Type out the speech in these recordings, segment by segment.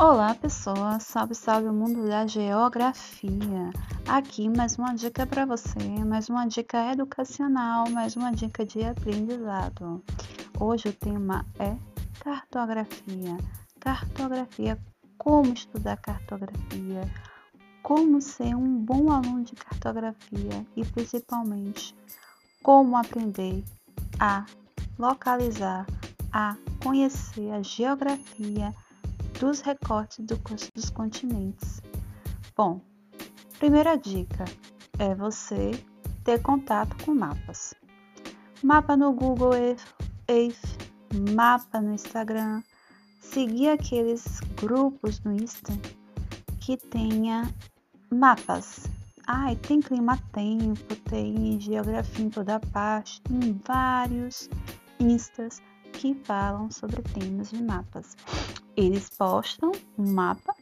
Olá pessoas, salve salve o mundo da geografia. Aqui mais uma dica para você, mais uma dica educacional, mais uma dica de aprendizado. Hoje o tema é cartografia. Cartografia, como estudar cartografia, como ser um bom aluno de cartografia e principalmente como aprender a localizar, a conhecer a geografia dos recortes do, dos continentes. Bom, primeira dica é você ter contato com mapas. Mapa no Google Earth, mapa no Instagram, seguir aqueles grupos no Insta que tenha mapas. Ai, tem clima-tempo, tem geografia em toda parte, tem vários instas que falam sobre temas de mapas. Eles postam um mapa,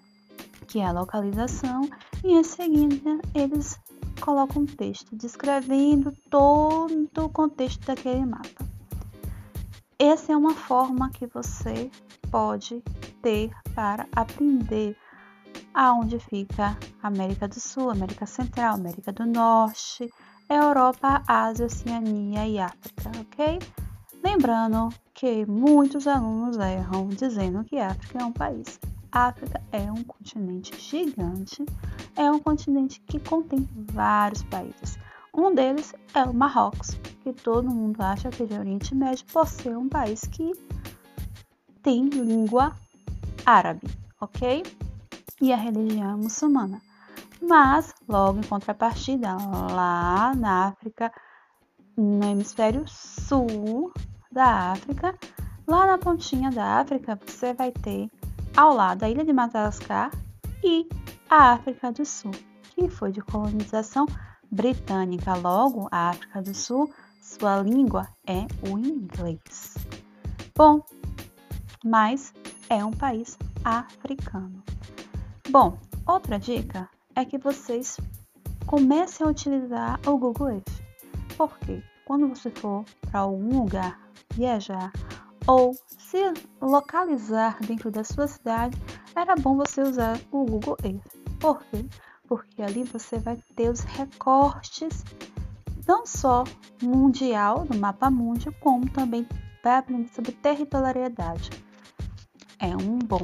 que é a localização, e em seguida eles colocam um texto descrevendo todo o contexto daquele mapa. Essa é uma forma que você pode ter para aprender aonde fica América do Sul, América Central, América do Norte, Europa, Ásia, Oceania e África, ok? Lembrando que muitos alunos erram dizendo que África é um país. África é um continente gigante, é um continente que contém vários países. Um deles é o Marrocos, que todo mundo acha que é de Oriente Médio por ser um país que tem língua árabe, ok? E a religião é muçulmana. Mas, logo em contrapartida, lá na África, no hemisfério sul, da África. Lá na pontinha da África, você vai ter ao lado a ilha de Madagascar e a África do Sul, que foi de colonização britânica. Logo, a África do Sul, sua língua é o inglês. Bom, mas é um país africano. Bom, outra dica é que vocês comecem a utilizar o Google Earth. Por quê? Quando você for para algum lugar viajar ou se localizar dentro da sua cidade, era bom você usar o Google Earth. Por quê? Porque ali você vai ter os recortes não só mundial, no mapa mundial, como também vai aprender sobre territorialidade. É um bom